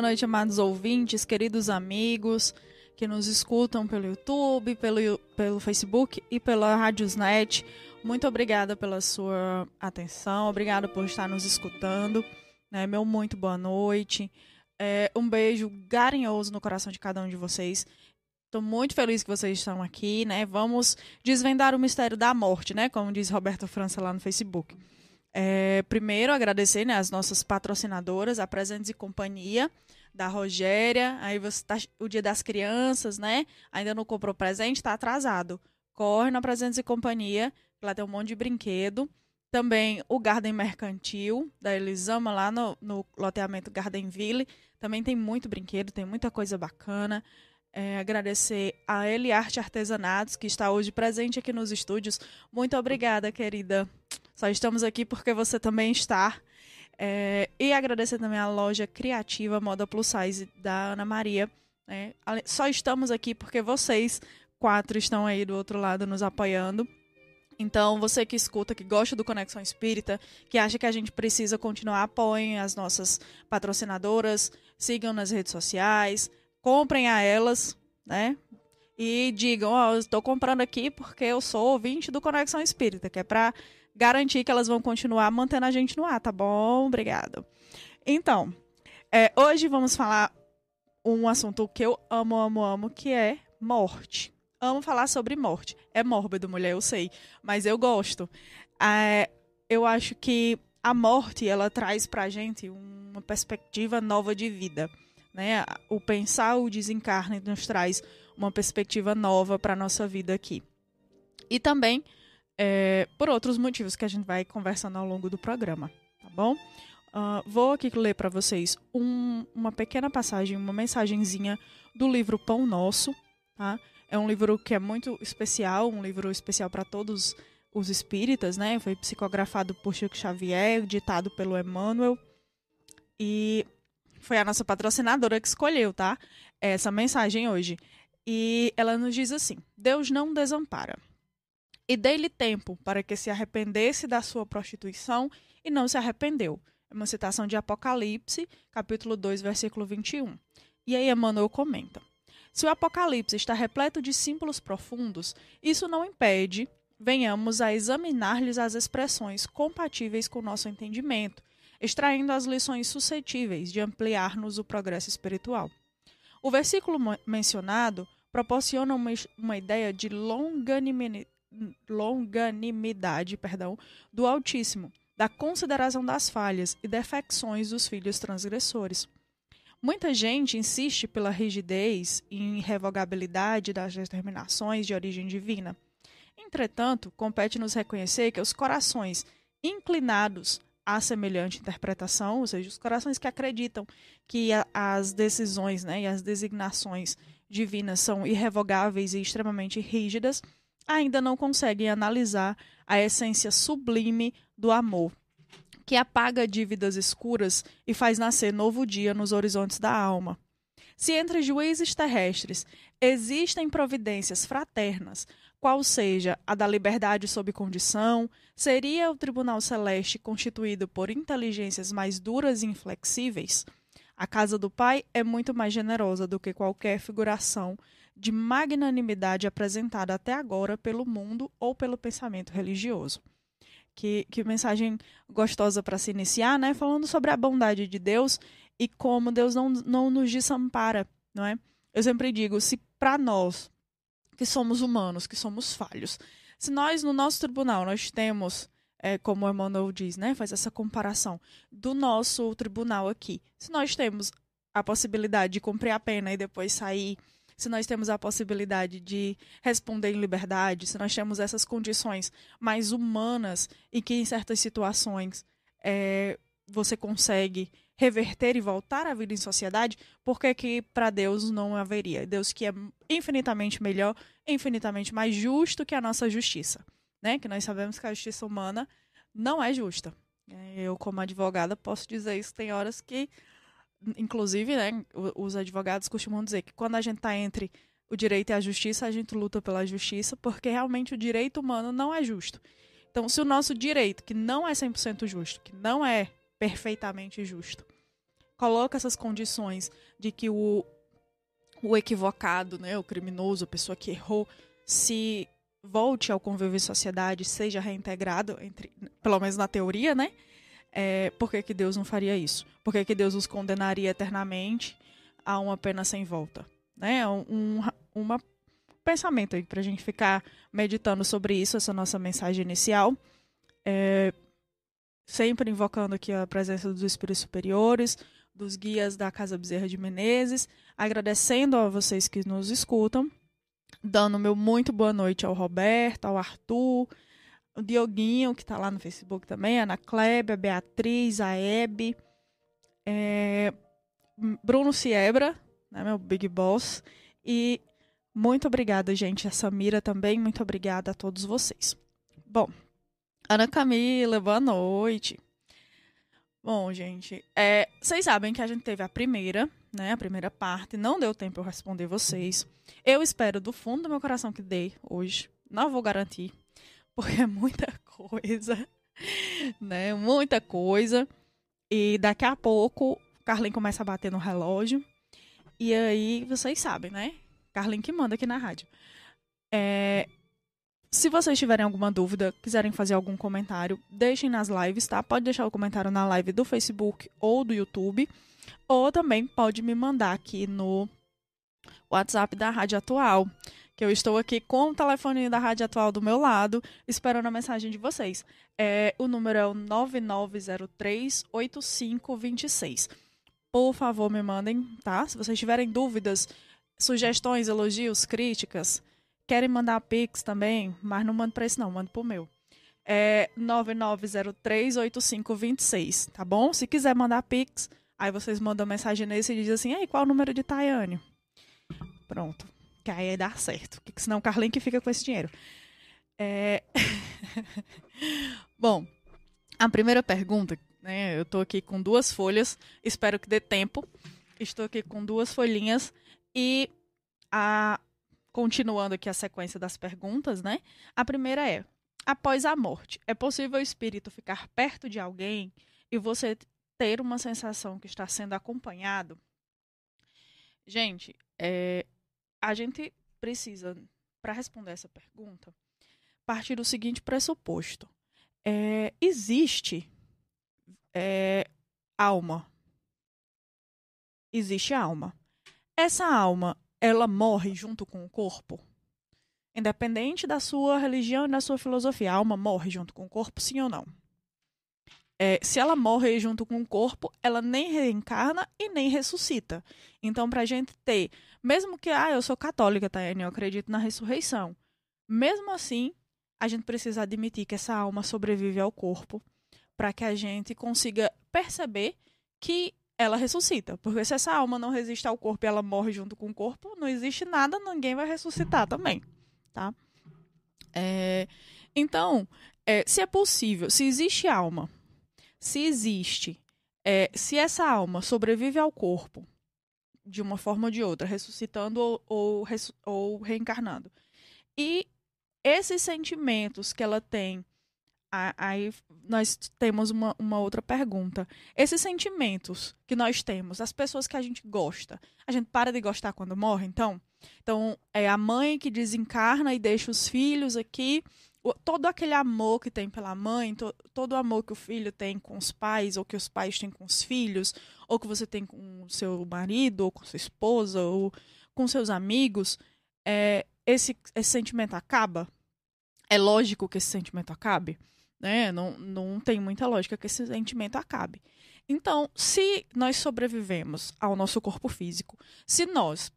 Boa noite, amados ouvintes, queridos amigos que nos escutam pelo YouTube, pelo, pelo Facebook e pela Radiosnet. Muito obrigada pela sua atenção, obrigada por estar nos escutando. Né? Meu muito boa noite. É, um beijo carinhoso no coração de cada um de vocês. Estou muito feliz que vocês estão aqui, né? Vamos desvendar o mistério da morte, né? Como diz Roberto França lá no Facebook. É, primeiro, agradecer né, as nossas patrocinadoras, a Presentes e Companhia, da Rogéria. Aí você tá, o dia das crianças, né? Ainda não comprou presente, está atrasado. Corre na Presentes e Companhia, lá tem um monte de brinquedo. Também o Garden Mercantil, da Elisama, lá no, no loteamento Gardenville. Também tem muito brinquedo, tem muita coisa bacana. É, agradecer a Eliarte Artesanatos, que está hoje presente aqui nos estúdios. Muito obrigada, querida. Só estamos aqui porque você também está. É, e agradecer também a loja criativa Moda Plus Size da Ana Maria. Né? Só estamos aqui porque vocês quatro estão aí do outro lado nos apoiando. Então, você que escuta, que gosta do Conexão Espírita, que acha que a gente precisa continuar, apoiem as nossas patrocinadoras, sigam nas redes sociais, comprem a elas, né? E digam, ó, oh, estou comprando aqui porque eu sou ouvinte do Conexão Espírita, que é para garantir que elas vão continuar mantendo a gente no ar, tá bom? Obrigado. Então, é, hoje vamos falar um assunto que eu amo, amo, amo, que é morte. Amo falar sobre morte. É mórbido, mulher, eu sei, mas eu gosto. É, eu acho que a morte ela traz pra gente uma perspectiva nova de vida. Né? O pensar o desencarne nos traz uma perspectiva nova para nossa vida aqui. E também é, por outros motivos que a gente vai conversando ao longo do programa, tá bom? Uh, vou aqui ler para vocês um, uma pequena passagem, uma mensagenzinha do livro Pão Nosso, tá? É um livro que é muito especial, um livro especial para todos os espíritas, né? Foi psicografado por Chico Xavier, ditado pelo Emmanuel. E foi a nossa patrocinadora que escolheu, tá? Essa mensagem hoje. E ela nos diz assim: Deus não desampara. E dei-lhe tempo para que se arrependesse da sua prostituição e não se arrependeu. É uma citação de Apocalipse, capítulo 2, versículo 21. E aí Emmanuel comenta: Se o Apocalipse está repleto de símbolos profundos, isso não impede venhamos a examinar-lhes as expressões compatíveis com o nosso entendimento extraindo as lições suscetíveis de ampliar-nos o progresso espiritual. O versículo mencionado proporciona uma, uma ideia de longanimidade, longanimidade perdão, do Altíssimo, da consideração das falhas e defecções dos filhos transgressores. Muita gente insiste pela rigidez e irrevogabilidade das determinações de origem divina. Entretanto, compete-nos reconhecer que os corações inclinados a semelhante interpretação, ou seja, os corações que acreditam que as decisões né, e as designações divinas são irrevogáveis e extremamente rígidas, ainda não conseguem analisar a essência sublime do amor, que apaga dívidas escuras e faz nascer novo dia nos horizontes da alma. Se entre juízes terrestres existem providências fraternas qual seja a da liberdade sob condição, seria o Tribunal Celeste constituído por inteligências mais duras e inflexíveis? A casa do Pai é muito mais generosa do que qualquer figuração de magnanimidade apresentada até agora pelo mundo ou pelo pensamento religioso. Que, que mensagem gostosa para se iniciar, né? Falando sobre a bondade de Deus e como Deus não, não nos desampara, não é? Eu sempre digo, se para nós que somos humanos, que somos falhos. Se nós, no nosso tribunal, nós temos, é, como o Emmanuel diz, né, faz essa comparação do nosso tribunal aqui. Se nós temos a possibilidade de cumprir a pena e depois sair, se nós temos a possibilidade de responder em liberdade, se nós temos essas condições mais humanas e que em certas situações é, você consegue reverter e voltar à vida em sociedade, por que que para Deus não haveria? Deus que é infinitamente melhor, infinitamente mais justo que a nossa justiça, né? Que nós sabemos que a justiça humana não é justa. É, eu, como advogada, posso dizer isso. Tem horas que, inclusive, né, os advogados costumam dizer que quando a gente está entre o direito e a justiça, a gente luta pela justiça, porque realmente o direito humano não é justo. Então, se o nosso direito, que não é 100% justo, que não é perfeitamente justo, coloca essas condições de que o, o equivocado, né, o criminoso, a pessoa que errou, se volte ao convívio em sociedade, seja reintegrado, entre, pelo menos na teoria, né? É, por que, que Deus não faria isso? Por que, que Deus os condenaria eternamente a uma pena sem volta? Né? Um, um pensamento aí para a gente ficar meditando sobre isso, essa nossa mensagem inicial. É, sempre invocando aqui a presença dos espíritos superiores, dos guias da Casa Bezerra de Menezes, agradecendo a vocês que nos escutam, dando meu muito boa noite ao Roberto, ao Arthur, o Dioguinho, que está lá no Facebook também, Ana Kleber, Beatriz, a Hebe, é, Bruno Siebra, né, meu Big Boss, e muito obrigada, gente, a Samira também, muito obrigada a todos vocês. Bom, Ana Camila, boa noite. Bom, gente, é, vocês sabem que a gente teve a primeira, né? A primeira parte. Não deu tempo eu responder vocês. Eu espero do fundo do meu coração que dê hoje. Não vou garantir, porque é muita coisa, né? Muita coisa. E daqui a pouco, Carlin começa a bater no relógio. E aí, vocês sabem, né? Carlin que manda aqui na rádio. É, se vocês tiverem alguma dúvida, quiserem fazer algum comentário, deixem nas lives, tá? Pode deixar o comentário na live do Facebook ou do YouTube. Ou também pode me mandar aqui no WhatsApp da Rádio Atual. Que eu estou aqui com o telefone da Rádio Atual do meu lado, esperando a mensagem de vocês. É, o número é o 9903-8526. Por favor, me mandem, tá? Se vocês tiverem dúvidas, sugestões, elogios, críticas, querem mandar Pix também, mas não manda para esse não, manda pro meu. É 99038526, tá bom? Se quiser mandar Pix, aí vocês mandam mensagem nesse e dizem assim, ei, qual é o número de Tayane? Pronto. Que aí dá certo. Porque senão o Carlinho que fica com esse dinheiro. É... Bom, a primeira pergunta, né? Eu tô aqui com duas folhas, espero que dê tempo. Estou aqui com duas folhinhas e a continuando aqui a sequência das perguntas, né? A primeira é: após a morte, é possível o espírito ficar perto de alguém e você ter uma sensação que está sendo acompanhado? Gente, é, a gente precisa, para responder essa pergunta, partir do seguinte pressuposto: é, existe é, alma. Existe alma. Essa alma ela morre junto com o corpo? Independente da sua religião e da sua filosofia, a alma morre junto com o corpo, sim ou não? É, se ela morre junto com o corpo, ela nem reencarna e nem ressuscita. Então, para a gente ter, mesmo que, ah, eu sou católica, Tayane, eu acredito na ressurreição. Mesmo assim, a gente precisa admitir que essa alma sobrevive ao corpo para que a gente consiga perceber que ela ressuscita. Porque se essa alma não resiste ao corpo e ela morre junto com o corpo, não existe nada, ninguém vai ressuscitar também, tá? É, então, é, se é possível, se existe alma, se existe, é, se essa alma sobrevive ao corpo de uma forma ou de outra, ressuscitando ou, ou, ou reencarnando, e esses sentimentos que ela tem aí nós temos uma, uma outra pergunta. Esses sentimentos que nós temos, as pessoas que a gente gosta, a gente para de gostar quando morre, então? Então, é a mãe que desencarna e deixa os filhos aqui. Todo aquele amor que tem pela mãe, to, todo o amor que o filho tem com os pais, ou que os pais têm com os filhos, ou que você tem com o seu marido, ou com sua esposa, ou com seus amigos, é, esse, esse sentimento acaba? É lógico que esse sentimento acabe? Né? Não, não tem muita lógica que esse sentimento acabe. Então, se nós sobrevivemos ao nosso corpo físico, se nós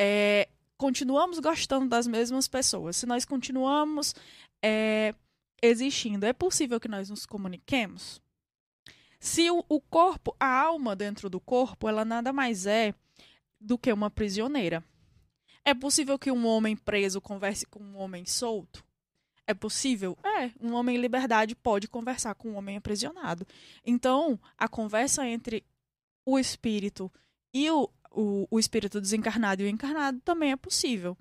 é, continuamos gostando das mesmas pessoas, se nós continuamos é, existindo, é possível que nós nos comuniquemos? Se o, o corpo, a alma dentro do corpo, ela nada mais é do que uma prisioneira. É possível que um homem preso converse com um homem solto? É possível? É. Um homem em liberdade pode conversar com um homem aprisionado. Então, a conversa entre o espírito e o, o, o espírito desencarnado e o encarnado também é possível.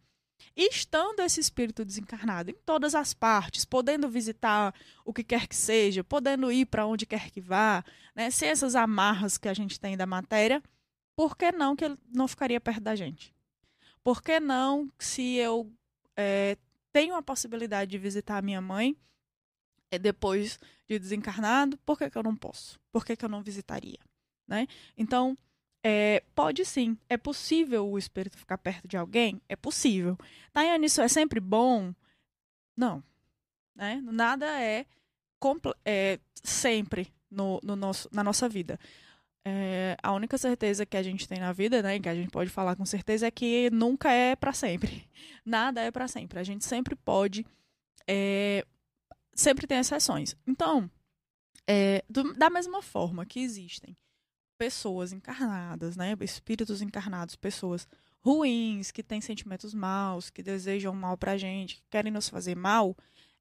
Estando esse espírito desencarnado em todas as partes, podendo visitar o que quer que seja, podendo ir para onde quer que vá, né, sem essas amarras que a gente tem da matéria, por que não que ele não ficaria perto da gente? Por que não, se eu é, tenho a possibilidade de visitar a minha mãe é, depois de desencarnado, por que, que eu não posso? Por que, que eu não visitaria? Né? Então, é, pode sim, é possível o espírito ficar perto de alguém? É possível. Tayane, isso é sempre bom? Não. Né? Nada é, é sempre no, no nosso, na nossa vida. É, a única certeza que a gente tem na vida, né, que a gente pode falar com certeza, é que nunca é para sempre. Nada é para sempre. A gente sempre pode, é, sempre tem exceções. Então, é, do, da mesma forma que existem pessoas encarnadas, né? Espíritos encarnados, pessoas ruins, que têm sentimentos maus, que desejam mal pra gente, que querem nos fazer mal.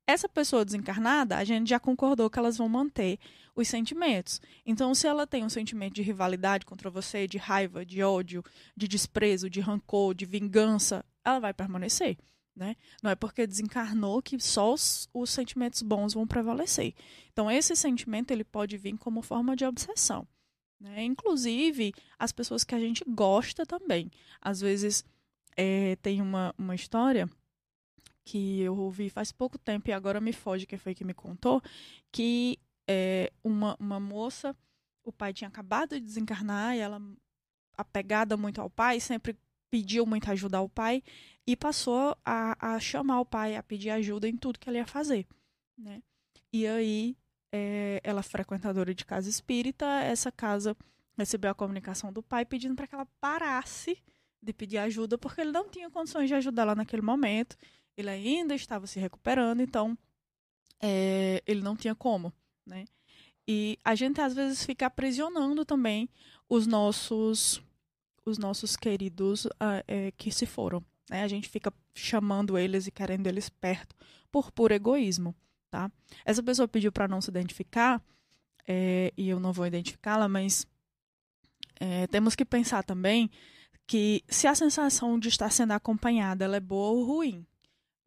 Essa pessoa desencarnada, a gente já concordou que elas vão manter os sentimentos. Então, se ela tem um sentimento de rivalidade contra você, de raiva, de ódio, de desprezo, de rancor, de vingança, ela vai permanecer. Né? Não é porque desencarnou que só os, os, sentimentos bons vão prevalecer. Então, esse sentimento ele pode vir como forma de obsessão. Né? Inclusive, as pessoas que a gente gosta também. Às vezes, é, tem uma, uma história que eu ouvi faz pouco tempo e agora me foge quem foi que me contou, que é, uma, uma moça, o pai tinha acabado de desencarnar e ela, apegada muito ao pai, sempre pediu muita ajuda ao pai e passou a, a chamar o pai, a pedir ajuda em tudo que ele ia fazer, né? E aí é, ela frequentadora de casa espírita, essa casa recebeu a comunicação do pai pedindo para que ela parasse de pedir ajuda, porque ele não tinha condições de ajudá-la naquele momento. Ele ainda estava se recuperando, então é, ele não tinha como, né? E a gente às vezes fica aprisionando também os nossos os nossos queridos uh, é, que se foram. Né? A gente fica chamando eles e querendo eles perto por puro egoísmo tá? Essa pessoa pediu para não se identificar, é, e eu não vou identificá-la, mas é, temos que pensar também que se a sensação de estar sendo acompanhada é boa ou ruim,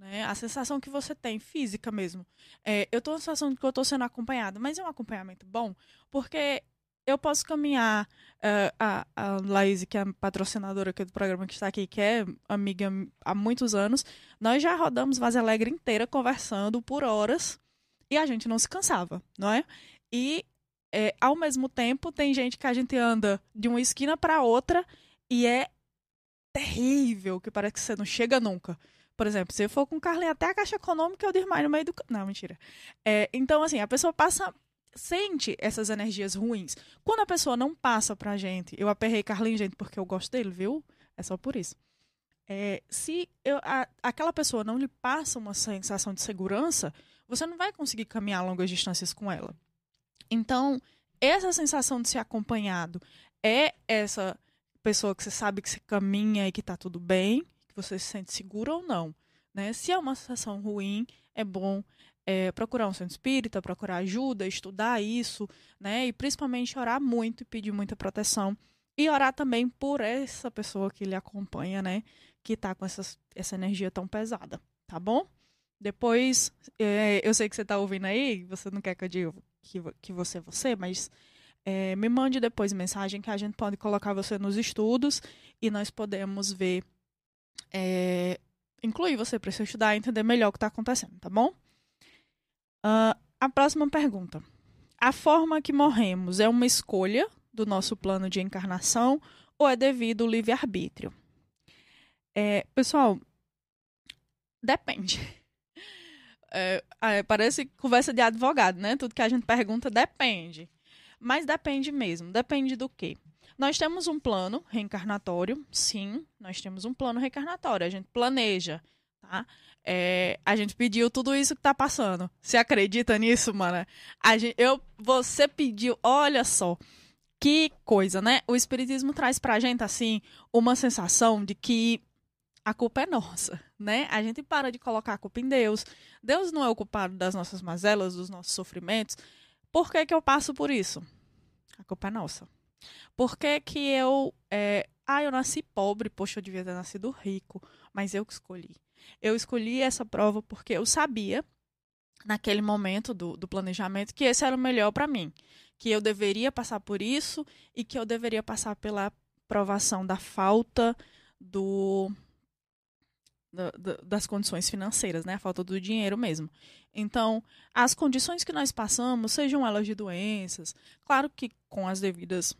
né? A sensação que você tem, física mesmo. É, eu estou sensação de que eu estou sendo acompanhada, mas é um acompanhamento bom, porque eu posso caminhar. Uh, a, a Laís, que é a patrocinadora aqui do programa que está aqui, que é amiga há muitos anos, nós já rodamos Vaz Alegre inteira conversando por horas e a gente não se cansava, não é? E é, ao mesmo tempo tem gente que a gente anda de uma esquina para outra e é terrível, que parece que você não chega nunca. Por exemplo, se eu for com o Carlinhos até a Caixa Econômica, eu desmaio no meio do... Não, mentira. É, então, assim, a pessoa passa sente essas energias ruins. Quando a pessoa não passa pra gente, eu aperrei Carlinhos, gente, porque eu gosto dele, viu? É só por isso. É, se eu, a, aquela pessoa não lhe passa uma sensação de segurança, você não vai conseguir caminhar longas distâncias com ela. Então, essa sensação de ser acompanhado é essa pessoa que você sabe que você caminha e que tá tudo bem, que você se sente seguro ou não. Né? Se é uma sensação ruim, é bom é, procurar um centro espírita, procurar ajuda, estudar isso, né? E principalmente orar muito e pedir muita proteção. E orar também por essa pessoa que lhe acompanha, né? Que tá com essas, essa energia tão pesada, tá bom? Depois, é, eu sei que você tá ouvindo aí, você não quer que eu diga que, que você é você, mas é, me mande depois mensagem que a gente pode colocar você nos estudos e nós podemos ver, é, incluir você para você estudar e entender melhor o que está acontecendo, tá bom? Uh, a próxima pergunta. A forma que morremos é uma escolha do nosso plano de encarnação ou é devido ao livre-arbítrio? É, pessoal, depende. É, é, parece conversa de advogado, né? Tudo que a gente pergunta depende. Mas depende mesmo. Depende do quê? Nós temos um plano reencarnatório, sim, nós temos um plano reencarnatório. A gente planeja, tá? É, a gente pediu tudo isso que tá passando. Você acredita nisso, mano? A gente, eu, você pediu, olha só. Que coisa, né? O Espiritismo traz pra gente, assim, uma sensação de que a culpa é nossa, né? A gente para de colocar a culpa em Deus. Deus não é o culpado das nossas mazelas, dos nossos sofrimentos. Por que, que eu passo por isso? A culpa é nossa. Por que, que eu. É... Ah, eu nasci pobre, poxa, eu devia ter nascido rico, mas eu que escolhi. Eu escolhi essa prova porque eu sabia, naquele momento do, do planejamento, que esse era o melhor para mim. Que eu deveria passar por isso e que eu deveria passar pela provação da falta do, das condições financeiras, né? A falta do dinheiro mesmo. Então, as condições que nós passamos, sejam elas de doenças, claro que com as devidas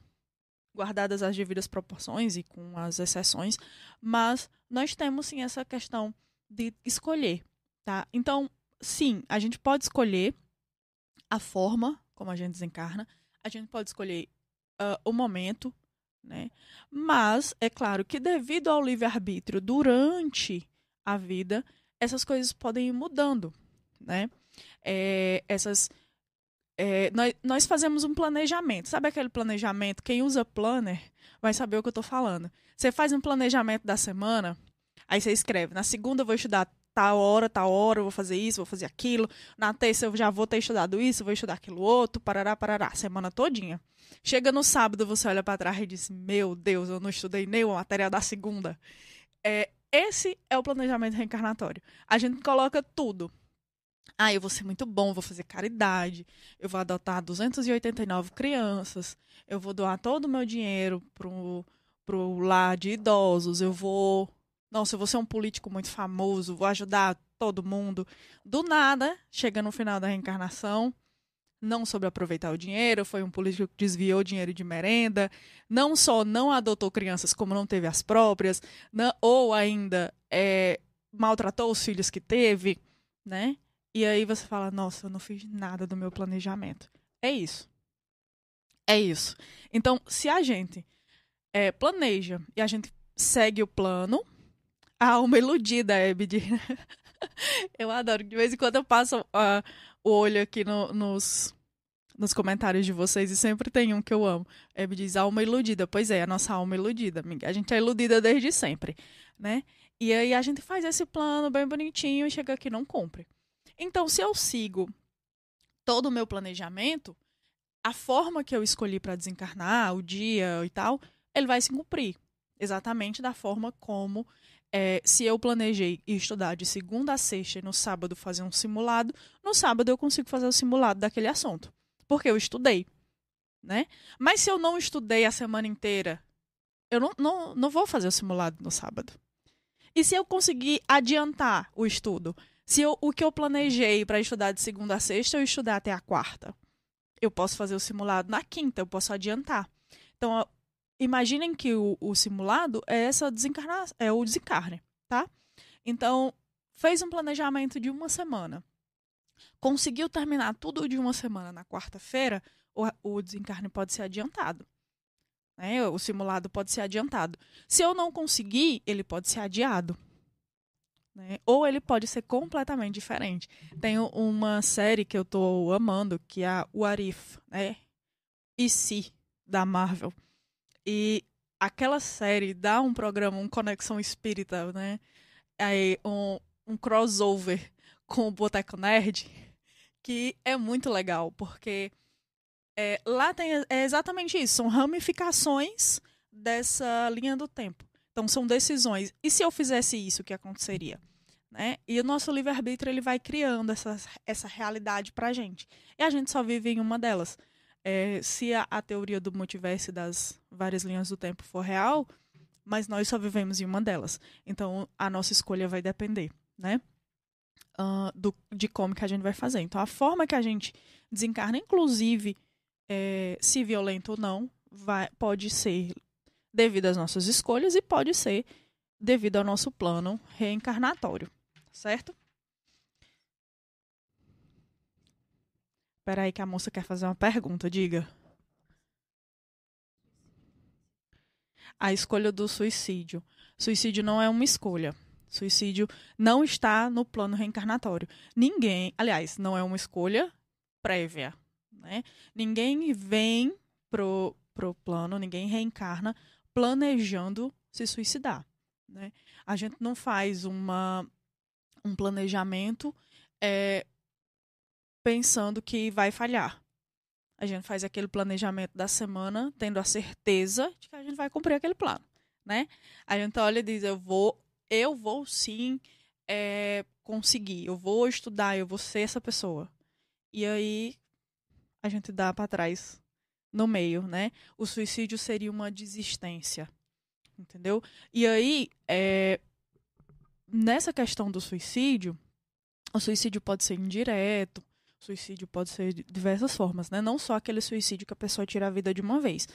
guardadas as devidas proporções e com as exceções, mas nós temos sim essa questão de escolher, tá? Então, sim, a gente pode escolher a forma como a gente desencarna, a gente pode escolher uh, o momento, né? Mas é claro que devido ao livre-arbítrio durante a vida, essas coisas podem ir mudando, né? É, essas é, nós, nós fazemos um planejamento. Sabe aquele planejamento? Quem usa planner vai saber o que eu estou falando. Você faz um planejamento da semana, aí você escreve: na segunda eu vou estudar tal hora, tal hora, eu vou fazer isso, vou fazer aquilo. Na terça eu já vou ter estudado isso, vou estudar aquilo outro, parará, parará, semana todinha. Chega no sábado, você olha para trás e diz: Meu Deus, eu não estudei nem uma matéria da segunda. É, esse é o planejamento reencarnatório. A gente coloca tudo ah, eu vou ser muito bom, vou fazer caridade, eu vou adotar 289 crianças, eu vou doar todo o meu dinheiro pro, pro lar de idosos, eu vou. Nossa, vou ser um político muito famoso, vou ajudar todo mundo. Do nada, chega no final da reencarnação, não soube aproveitar o dinheiro, foi um político que desviou dinheiro de merenda, não só não adotou crianças como não teve as próprias, não, ou ainda é, maltratou os filhos que teve, né? E aí você fala, nossa, eu não fiz nada do meu planejamento. É isso. É isso. Então, se a gente é, planeja e a gente segue o plano, a alma iludida, Ebed. eu adoro. De vez em quando eu passo uh, o olho aqui no, nos, nos comentários de vocês e sempre tem um que eu amo. Ebed diz alma iludida. Pois é, a nossa alma iludida, amiga. A gente é iludida desde sempre, né? E aí a gente faz esse plano bem bonitinho e chega aqui e não cumpre. Então, se eu sigo todo o meu planejamento, a forma que eu escolhi para desencarnar, o dia e tal, ele vai se cumprir. Exatamente da forma como é, se eu planejei estudar de segunda a sexta e no sábado fazer um simulado, no sábado eu consigo fazer o simulado daquele assunto. Porque eu estudei. Né? Mas se eu não estudei a semana inteira, eu não, não, não vou fazer o simulado no sábado. E se eu conseguir adiantar o estudo se eu, o que eu planejei para estudar de segunda a sexta, eu estudar até a quarta. Eu posso fazer o simulado na quinta, eu posso adiantar. Então, imaginem que o, o simulado é essa desencarnação, é o desencarne, tá? Então, fez um planejamento de uma semana. Conseguiu terminar tudo de uma semana na quarta-feira, o, o desencarne pode ser adiantado. Né? O simulado pode ser adiantado. Se eu não conseguir, ele pode ser adiado. Né? Ou ele pode ser completamente diferente. Tem uma série que eu tô amando, que é a What If, né? E se, da Marvel. E aquela série dá um programa, um Conexão Espírita, né? Aí, um, um crossover com o Boteco Nerd, que é muito legal, porque é, lá tem é exatamente isso, são ramificações dessa linha do tempo. Então são decisões. E se eu fizesse isso, o que aconteceria? Né? E o nosso livre-arbítrio ele vai criando essa, essa realidade para a gente. E a gente só vive em uma delas. É, se a, a, teoria do multiverso das várias linhas do tempo for real, mas nós só vivemos em uma delas. Então a nossa escolha vai depender, né? Uh, do, de como que a gente vai fazer. Então a forma que a gente desencarna, inclusive é, se violento ou não, vai, pode ser devido às nossas escolhas e pode ser devido ao nosso plano reencarnatório, certo? Espera aí que a moça quer fazer uma pergunta, diga. A escolha do suicídio. Suicídio não é uma escolha. Suicídio não está no plano reencarnatório. Ninguém, aliás, não é uma escolha prévia, né? Ninguém vem pro, pro plano, ninguém reencarna planejando se suicidar. Né? A gente não faz uma, um planejamento é, pensando que vai falhar. A gente faz aquele planejamento da semana tendo a certeza de que a gente vai cumprir aquele plano. Né? A gente olha e diz: eu vou, eu vou sim é, conseguir, eu vou estudar, eu vou ser essa pessoa. E aí a gente dá para trás no meio, né? O suicídio seria uma desistência, entendeu? E aí, é, nessa questão do suicídio, o suicídio pode ser indireto, suicídio pode ser de diversas formas, né? Não só aquele suicídio que a pessoa tira a vida de uma vez.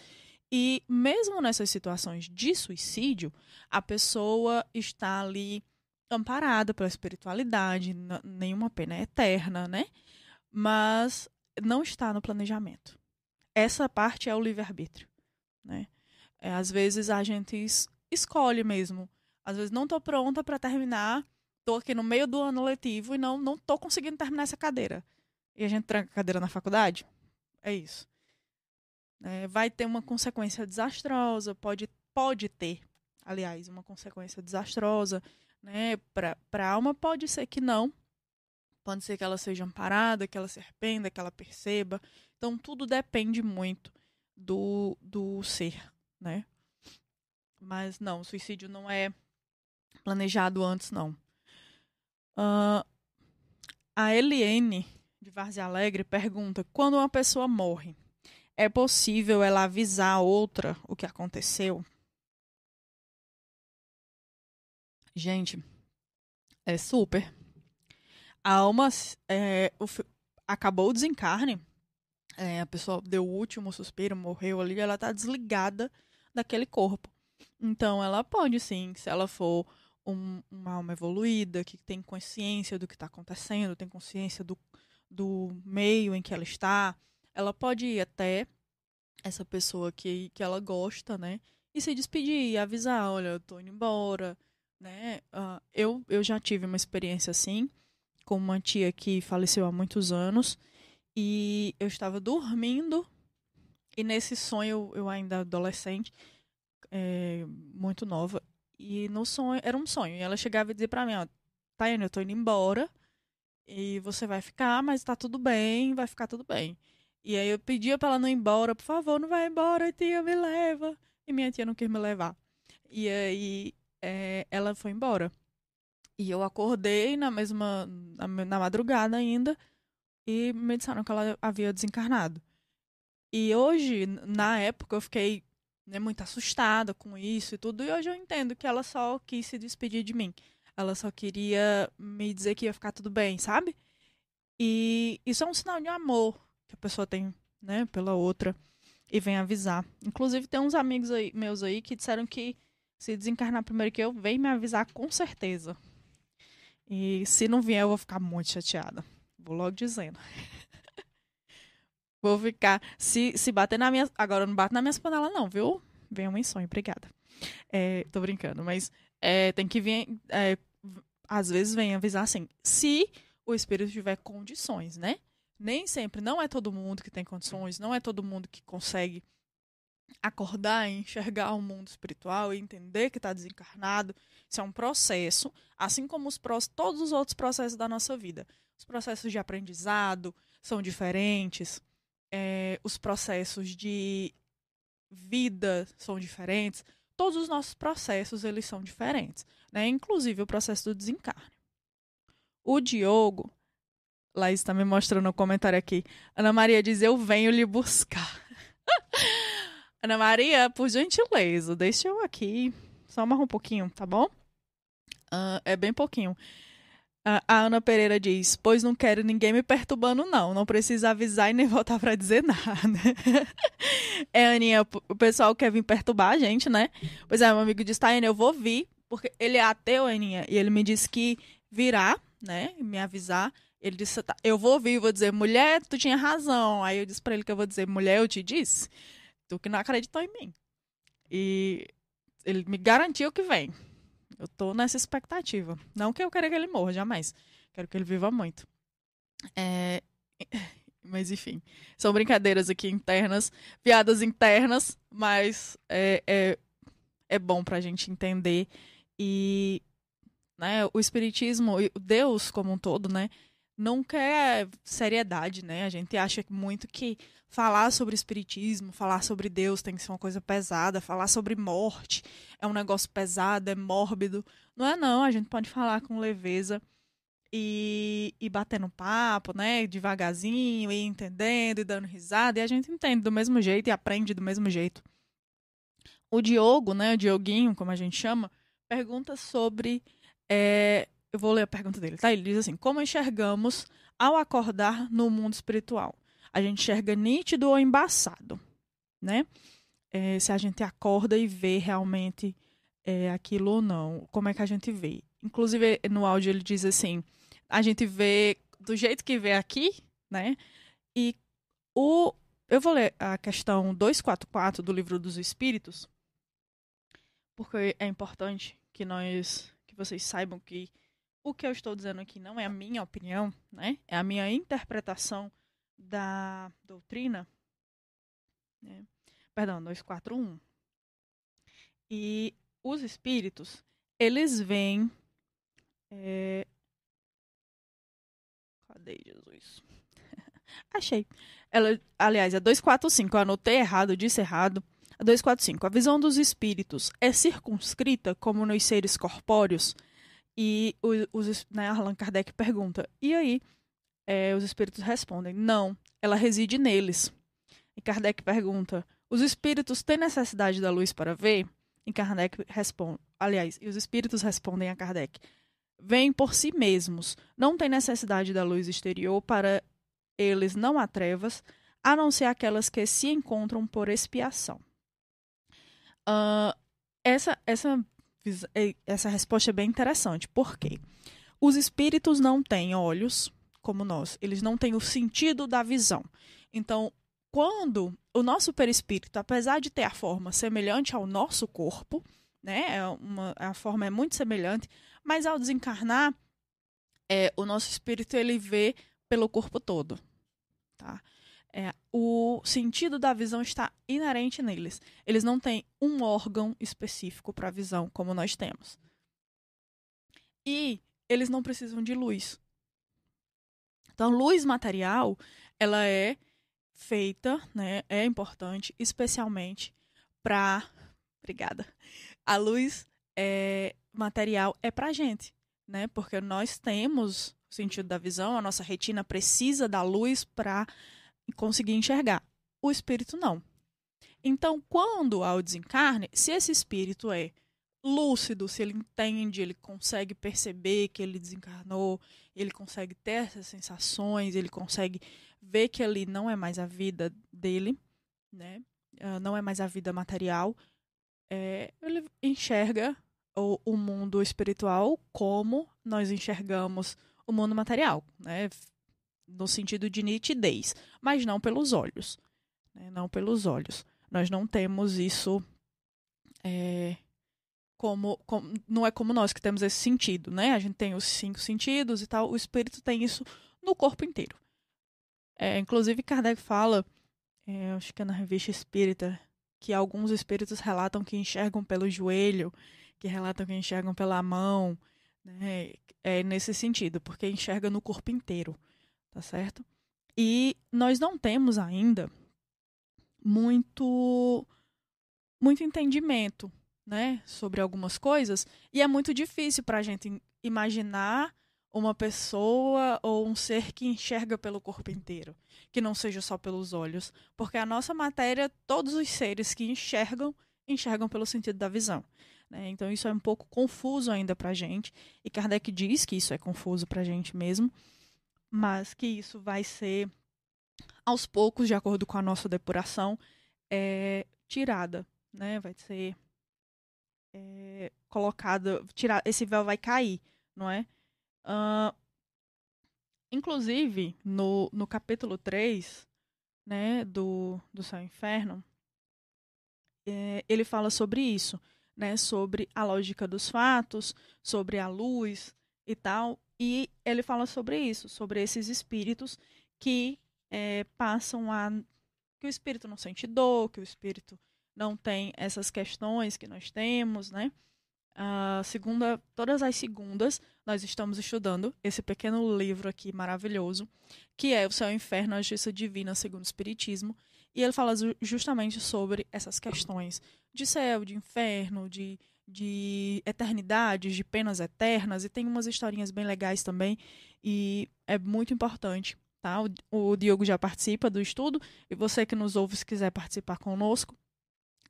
E mesmo nessas situações de suicídio, a pessoa está ali amparada pela espiritualidade, nenhuma pena é eterna, né? Mas não está no planejamento. Essa parte é o livre-arbítrio, né? É, às vezes a gente es escolhe mesmo. Às vezes não estou pronta para terminar, estou aqui no meio do ano letivo e não não conseguindo terminar essa cadeira. E a gente tranca a cadeira na faculdade? É isso. É, vai ter uma consequência desastrosa, pode, pode ter, aliás, uma consequência desastrosa, né? Para a alma pode ser que não, pode ser que ela seja amparada, que ela se arrependa, que ela perceba. Então tudo depende muito do, do ser, né? Mas não, o suicídio não é planejado antes, não. Uh, a Eliane de Várzea Alegre pergunta: quando uma pessoa morre, é possível ela avisar a outra o que aconteceu? Gente, é super. A alma é, o, acabou o desencarne, é, a pessoa deu o último suspiro, morreu ali, ela está desligada daquele corpo. Então, ela pode sim, se ela for um, uma alma evoluída, que tem consciência do que está acontecendo, tem consciência do, do meio em que ela está, ela pode ir até essa pessoa que, que ela gosta, né? E se despedir, e avisar, olha, eu tô indo embora, né? Uh, eu, eu já tive uma experiência assim, com uma tia que faleceu há muitos anos, e eu estava dormindo, e nesse sonho, eu ainda adolescente, é, muito nova, e no sonho, era um sonho, e ela chegava e dizia pra mim, ó, Tayane, eu tô indo embora, e você vai ficar, mas tá tudo bem, vai ficar tudo bem. E aí eu pedia pra ela não ir embora, por favor, não vai embora, tia, me leva. E minha tia não quis me levar. E aí é, ela foi embora. E eu acordei na mesma. na, na madrugada ainda. E me disseram que ela havia desencarnado. E hoje, na época, eu fiquei né, muito assustada com isso e tudo. E hoje eu entendo que ela só quis se despedir de mim. Ela só queria me dizer que ia ficar tudo bem, sabe? E isso é um sinal de amor que a pessoa tem, né, pela outra e vem avisar. Inclusive tem uns amigos aí, meus aí que disseram que se desencarnar primeiro que eu, vem me avisar com certeza. E se não vier, eu vou ficar muito chateada. Vou logo dizendo. vou ficar. Se, se bater na minha. Agora não bate na minha panela, não, viu? Venha um sonho, obrigada. É, tô brincando, mas é, tem que vir. É, às vezes vem avisar assim, se o espírito tiver condições, né? Nem sempre, não é todo mundo que tem condições, não é todo mundo que consegue acordar e enxergar o mundo espiritual e entender que está desencarnado. Isso é um processo, assim como os todos os outros processos da nossa vida. Os processos de aprendizado são diferentes, é, os processos de vida são diferentes, todos os nossos processos eles são diferentes né? inclusive o processo do desencarne. O Diogo, Laís está me mostrando no comentário aqui, Ana Maria diz: Eu venho lhe buscar. Ana Maria, por gentileza, deixa eu aqui, só amarrar um pouquinho, tá bom? Uh, é bem pouquinho. A Ana Pereira diz: Pois não quero ninguém me perturbando, não. Não precisa avisar e nem voltar para dizer nada. é, Aninha, o pessoal quer vir perturbar a gente, né? Pois é, meu amigo diz: Tá, eu vou vir, porque ele é ateu, Aninha, e ele me disse que virá, né, me avisar. Ele disse, tá, eu vou ouvir, vou dizer, mulher, tu tinha razão. Aí eu disse para ele que eu vou dizer, mulher, eu te disse, tu que não acreditou em mim. E ele me garantiu que vem. Eu tô nessa expectativa. Não que eu queira que ele morra, jamais. Quero que ele viva muito. É... Mas enfim, são brincadeiras aqui internas, piadas internas, mas é, é, é bom pra gente entender e né, o espiritismo, Deus como um todo, né, não quer seriedade, né? A gente acha muito que falar sobre espiritismo, falar sobre Deus tem que ser uma coisa pesada, falar sobre morte é um negócio pesado, é mórbido. Não é não, a gente pode falar com leveza e, e batendo papo, né? Devagarzinho, e entendendo, e dando risada, e a gente entende do mesmo jeito e aprende do mesmo jeito. O Diogo, né? O Dioguinho, como a gente chama, pergunta sobre é, eu vou ler a pergunta dele, tá? Ele diz assim: Como enxergamos ao acordar no mundo espiritual? A gente enxerga nítido ou embaçado, né? É, se a gente acorda e vê realmente é, aquilo ou não, como é que a gente vê? Inclusive, no áudio ele diz assim: a gente vê do jeito que vê aqui, né? E o. Eu vou ler a questão 244 do livro dos Espíritos, porque é importante que nós, que vocês saibam que o que eu estou dizendo aqui não é a minha opinião, né? É a minha interpretação da doutrina. Né? Perdão, 241. E os espíritos, eles vêm. É... Cadê Jesus? Achei. Ela, aliás, é 245. Eu anotei errado, disse errado. 245. A visão dos espíritos é circunscrita como nos seres corpóreos e os, né, Allan Kardec pergunta: e aí? É, os espíritos respondem: não, ela reside neles. E Kardec pergunta: os espíritos têm necessidade da luz para ver? E Kardec responde: aliás, e os espíritos respondem a Kardec: vêm por si mesmos, não têm necessidade da luz exterior para eles não há trevas, a não ser aquelas que se encontram por expiação. Uh, essa, essa essa resposta é bem interessante. Por quê? Os espíritos não têm olhos como nós, eles não têm o sentido da visão. Então, quando o nosso perispírito, apesar de ter a forma semelhante ao nosso corpo, né, é uma, a forma é muito semelhante, mas ao desencarnar, é, o nosso espírito ele vê pelo corpo todo, tá? É, o sentido da visão está inerente neles. Eles não têm um órgão específico para a visão, como nós temos. E eles não precisam de luz. Então, luz material, ela é feita, né, é importante, especialmente para. Obrigada. A luz é, material é para gente, né? Porque nós temos o sentido da visão, a nossa retina precisa da luz para conseguir enxergar. O espírito não. Então, quando há o desencarne, se esse espírito é lúcido, se ele entende, ele consegue perceber que ele desencarnou, ele consegue ter essas sensações, ele consegue ver que ali não é mais a vida dele, né? Uh, não é mais a vida material, é, ele enxerga o, o mundo espiritual como nós enxergamos o mundo material, né? No sentido de nitidez, mas não pelos olhos. Né? Não pelos olhos. Nós não temos isso é, como, como, Não é como nós que temos esse sentido, né? A gente tem os cinco sentidos e tal. O espírito tem isso no corpo inteiro. É, inclusive, Kardec fala, é, acho que é na revista Espírita, que alguns espíritos relatam que enxergam pelo joelho, que relatam que enxergam pela mão, né? É nesse sentido, porque enxerga no corpo inteiro tá certo? E nós não temos ainda muito muito entendimento, né, sobre algumas coisas, e é muito difícil para a gente imaginar uma pessoa ou um ser que enxerga pelo corpo inteiro, que não seja só pelos olhos, porque a nossa matéria, todos os seres que enxergam, enxergam pelo sentido da visão. Né? Então isso é um pouco confuso ainda para a gente, e Kardec diz que isso é confuso para a gente mesmo, mas que isso vai ser aos poucos, de acordo com a nossa depuração, é, tirada, né? Vai ser é, colocada, tirar, esse véu vai cair, não é? Uh, inclusive, no, no capítulo 3, né, do, do Céu e Inferno, é, ele fala sobre isso, né, sobre a lógica dos fatos, sobre a luz e tal, e ele fala sobre isso, sobre esses espíritos que é, passam a. que o espírito não sente dor, que o espírito não tem essas questões que nós temos, né? Uh, segunda, todas as segundas, nós estamos estudando esse pequeno livro aqui maravilhoso, que é O Céu e o Inferno, a Justiça Divina segundo o Espiritismo. E ele fala justamente sobre essas questões de céu, de inferno, de, de eternidades, de penas eternas. E tem umas historinhas bem legais também. E é muito importante. Tá? O, o Diogo já participa do estudo. E você que nos ouve, se quiser participar conosco,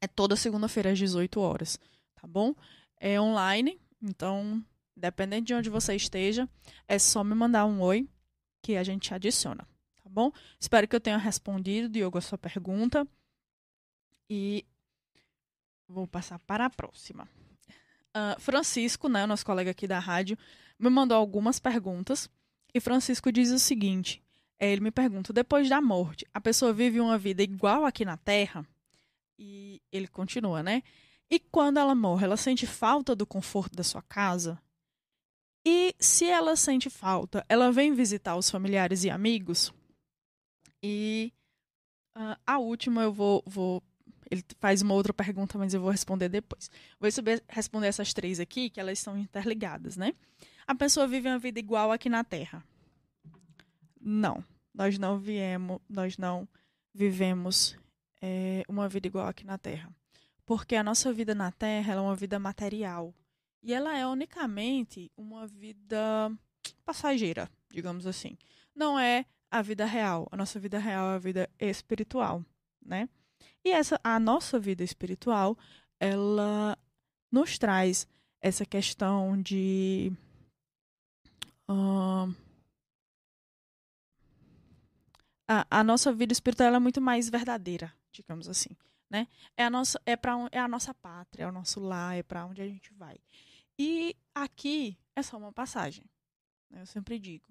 é toda segunda-feira às 18 horas. Tá bom? É online. Então, dependendo de onde você esteja, é só me mandar um oi que a gente adiciona tá bom? Espero que eu tenha respondido, Diogo, a sua pergunta. E vou passar para a próxima. Uh, Francisco, né, nosso colega aqui da rádio, me mandou algumas perguntas. E Francisco diz o seguinte: é, ele me pergunta, depois da morte, a pessoa vive uma vida igual aqui na Terra? E ele continua, né? E quando ela morre, ela sente falta do conforto da sua casa? E se ela sente falta, ela vem visitar os familiares e amigos? E uh, a última eu vou, vou. Ele faz uma outra pergunta, mas eu vou responder depois. Vou responder essas três aqui, que elas estão interligadas, né? A pessoa vive uma vida igual aqui na Terra? Não. Nós não viemos, nós não vivemos é, uma vida igual aqui na Terra. Porque a nossa vida na Terra é uma vida material. E ela é unicamente uma vida passageira, digamos assim. Não é a vida real. A nossa vida real é a vida espiritual, né? E essa a nossa vida espiritual, ela nos traz essa questão de uh, a, a nossa vida espiritual é muito mais verdadeira, digamos assim, né? É a nossa é para é a nossa pátria, é o nosso lar, é para onde a gente vai. E aqui é só uma passagem. Né? Eu sempre digo,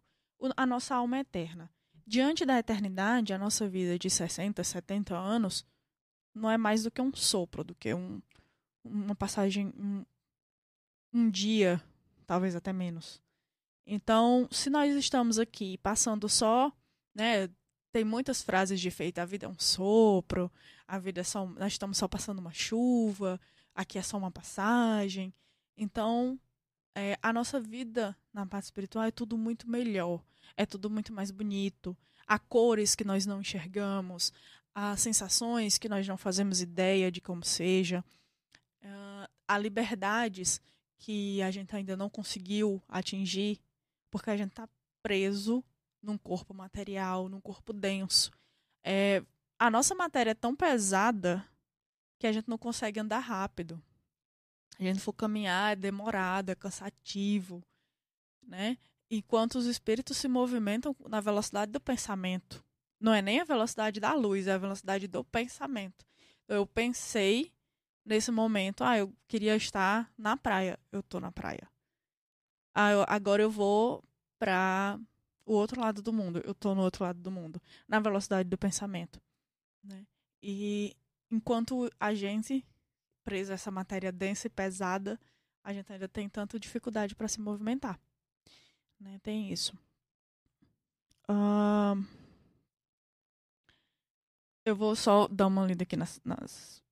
a nossa alma é eterna. Diante da eternidade, a nossa vida de 60, 70 anos não é mais do que um sopro, do que um, uma passagem, um, um dia, talvez até menos. Então, se nós estamos aqui passando só, né, tem muitas frases de efeito, a vida é um sopro, a vida é só, nós estamos só passando uma chuva, aqui é só uma passagem. Então, é, a nossa vida na parte espiritual é tudo muito melhor é tudo muito mais bonito. Há cores que nós não enxergamos, há sensações que nós não fazemos ideia de como seja, uh, há liberdades que a gente ainda não conseguiu atingir, porque a gente está preso num corpo material, num corpo denso. É, a nossa matéria é tão pesada que a gente não consegue andar rápido. A gente for caminhar é demorado, é cansativo, né? enquanto os espíritos se movimentam na velocidade do pensamento. Não é nem a velocidade da luz, é a velocidade do pensamento. Eu pensei nesse momento, ah, eu queria estar na praia, eu tô na praia. Ah, eu, agora eu vou para o outro lado do mundo, eu tô no outro lado do mundo, na velocidade do pensamento, né? E enquanto a gente presa essa matéria densa e pesada, a gente ainda tem tanta dificuldade para se movimentar. Né? Tem isso. Uh, eu vou só dar uma lida aqui nas, nas,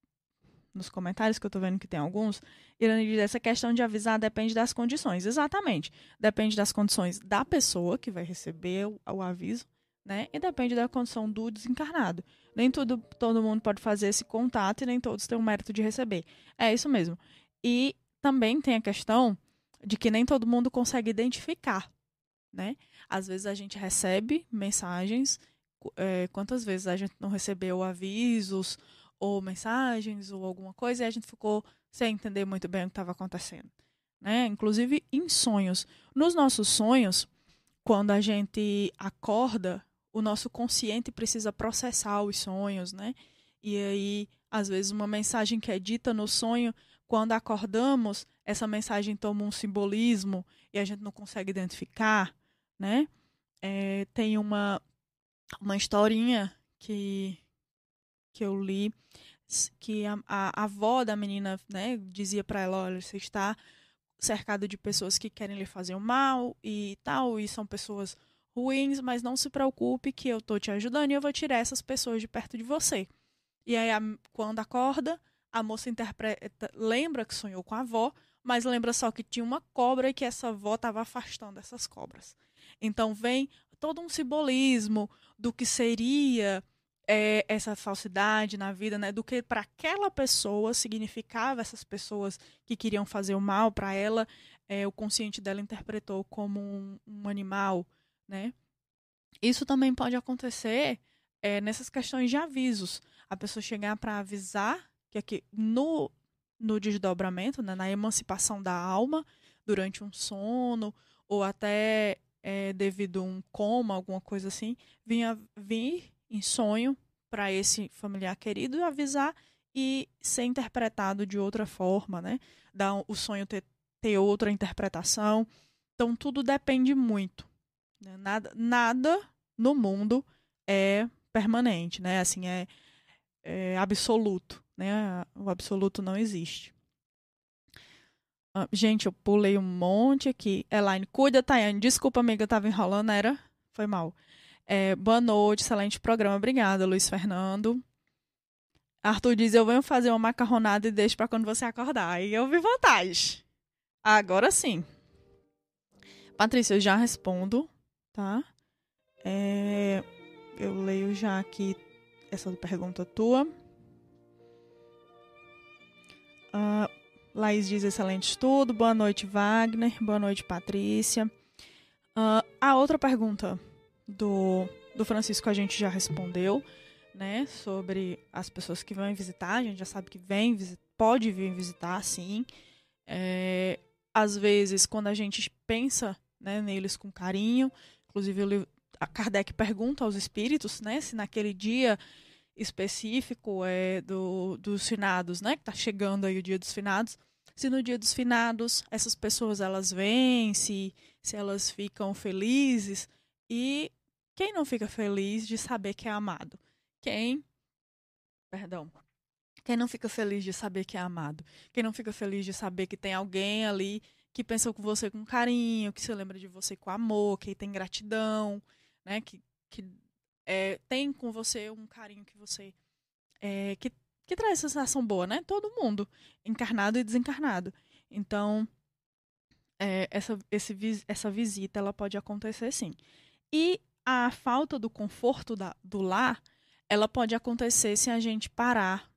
nos comentários, que eu tô vendo que tem alguns. Irane diz, essa questão de avisar depende das condições. Exatamente. Depende das condições da pessoa que vai receber o, o aviso, né? E depende da condição do desencarnado. Nem tudo, todo mundo pode fazer esse contato e nem todos têm o mérito de receber. É isso mesmo. E também tem a questão de que nem todo mundo consegue identificar né? Às vezes a gente recebe mensagens, é, quantas vezes a gente não recebeu avisos ou mensagens ou alguma coisa e a gente ficou sem entender muito bem o que estava acontecendo, né? Inclusive em sonhos. Nos nossos sonhos, quando a gente acorda, o nosso consciente precisa processar os sonhos, né? E aí, às vezes, uma mensagem que é dita no sonho, quando acordamos, essa mensagem toma um simbolismo e a gente não consegue identificar né? É, tem uma, uma historinha que, que eu li que a, a, a avó da menina né, dizia para ela, olha, você está cercado de pessoas que querem lhe fazer o mal e tal, e são pessoas ruins, mas não se preocupe que eu tô te ajudando e eu vou tirar essas pessoas de perto de você. E aí, a, quando acorda, a moça interpreta, lembra que sonhou com a avó, mas lembra só que tinha uma cobra e que essa avó estava afastando essas cobras. Então vem todo um simbolismo do que seria é, essa falsidade na vida, né? Do que para aquela pessoa significava essas pessoas que queriam fazer o mal para ela, é, o consciente dela interpretou como um, um, animal, né? Isso também pode acontecer é, nessas questões de avisos. A pessoa chegar para avisar que aqui no no desdobramento, né, na emancipação da alma durante um sono ou até é, devido a um coma, alguma coisa assim, vinha vir em sonho para esse familiar querido avisar e ser interpretado de outra forma, né? Dar o sonho ter, ter outra interpretação. Então tudo depende muito. Né? Nada, nada no mundo é permanente, né? Assim é, é absoluto, né? O absoluto não existe. Ah, gente, eu pulei um monte aqui. Elaine, cuida, Tayane. Desculpa, amiga, eu tava enrolando, era? Foi mal. É, boa noite, excelente programa. Obrigada, Luiz Fernando. Arthur diz: Eu venho fazer uma macarronada e deixo para quando você acordar. Aí eu vi vantagem. Agora sim. Patrícia, eu já respondo, tá? É, eu leio já aqui essa pergunta tua. Uh, Laís diz excelente estudo. Boa noite, Wagner. Boa noite, Patrícia. Uh, a outra pergunta do, do Francisco a gente já respondeu, né? Sobre as pessoas que vêm visitar. A gente já sabe que vem, pode vir visitar, sim. É, às vezes, quando a gente pensa né, neles com carinho, inclusive a Kardec pergunta aos espíritos, né? Se naquele dia específico é do, dos finados, né? Que está chegando aí o dia dos finados. Se no dia dos finados essas pessoas elas vêm, se, se elas ficam felizes, e quem não fica feliz de saber que é amado? Quem. Perdão. Quem não fica feliz de saber que é amado? Quem não fica feliz de saber que tem alguém ali que pensa com você com carinho, que se lembra de você com amor, que tem gratidão, né? Que, que é, tem com você um carinho que você. É, que, que traz sensação boa, né? Todo mundo, encarnado e desencarnado. Então, é, essa, esse, essa visita ela pode acontecer sim. E a falta do conforto da, do lar, ela pode acontecer se a gente parar,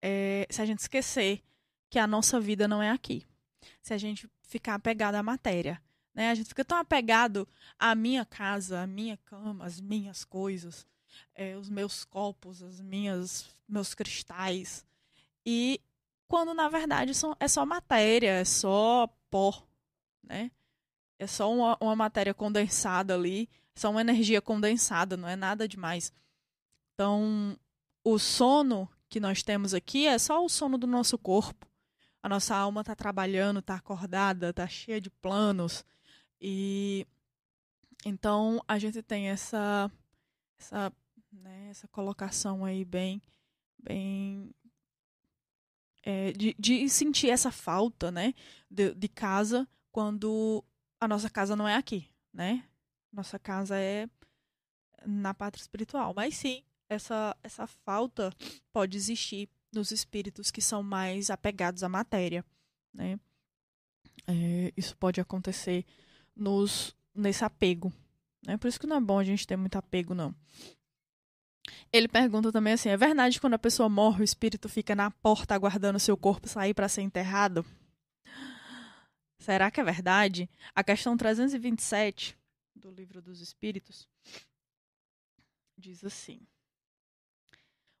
é, se a gente esquecer que a nossa vida não é aqui. Se a gente ficar apegado à matéria. Né? A gente fica tão apegado à minha casa, à minha cama, às minhas coisas, é, os meus copos, as minhas, meus cristais. E quando na verdade são, é só matéria, é só pó, né? É só uma, uma matéria condensada ali são uma energia condensada, não é nada demais. Então, o sono que nós temos aqui é só o sono do nosso corpo. A nossa alma está trabalhando, está acordada, está cheia de planos. E então a gente tem essa essa, né, essa colocação aí bem bem é, de, de sentir essa falta, né, de, de casa quando a nossa casa não é aqui, né? Nossa casa é na pátria espiritual. Mas sim, essa, essa falta pode existir nos espíritos que são mais apegados à matéria. Né? É, isso pode acontecer nos, nesse apego. Né? Por isso que não é bom a gente ter muito apego, não. Ele pergunta também assim: é verdade que quando a pessoa morre, o espírito fica na porta aguardando seu corpo sair para ser enterrado? Será que é verdade? A questão 327 do Livro dos Espíritos, diz assim: